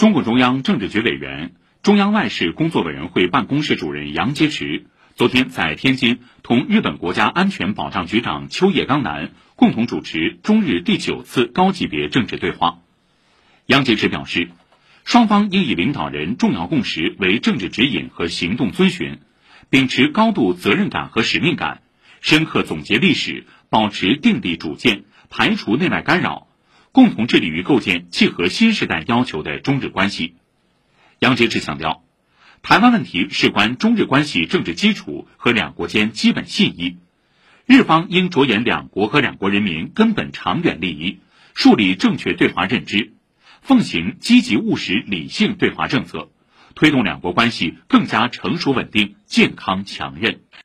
中共中央政治局委员、中央外事工作委员会办公室主任杨洁篪昨天在天津同日本国家安全保障局长秋叶刚男共同主持中日第九次高级别政治对话。杨洁篪表示，双方应以领导人重要共识为政治指引和行动遵循，秉持高度责任感和使命感，深刻总结历史，保持定力主见，排除内外干扰。共同致力于构建契合新时代要求的中日关系。杨洁篪强调，台湾问题事关中日关系政治基础和两国间基本信义，日方应着眼两国和两国人民根本长远利益，树立正确对华认知，奉行积极务实理性对华政策，推动两国关系更加成熟稳定、健康强韧。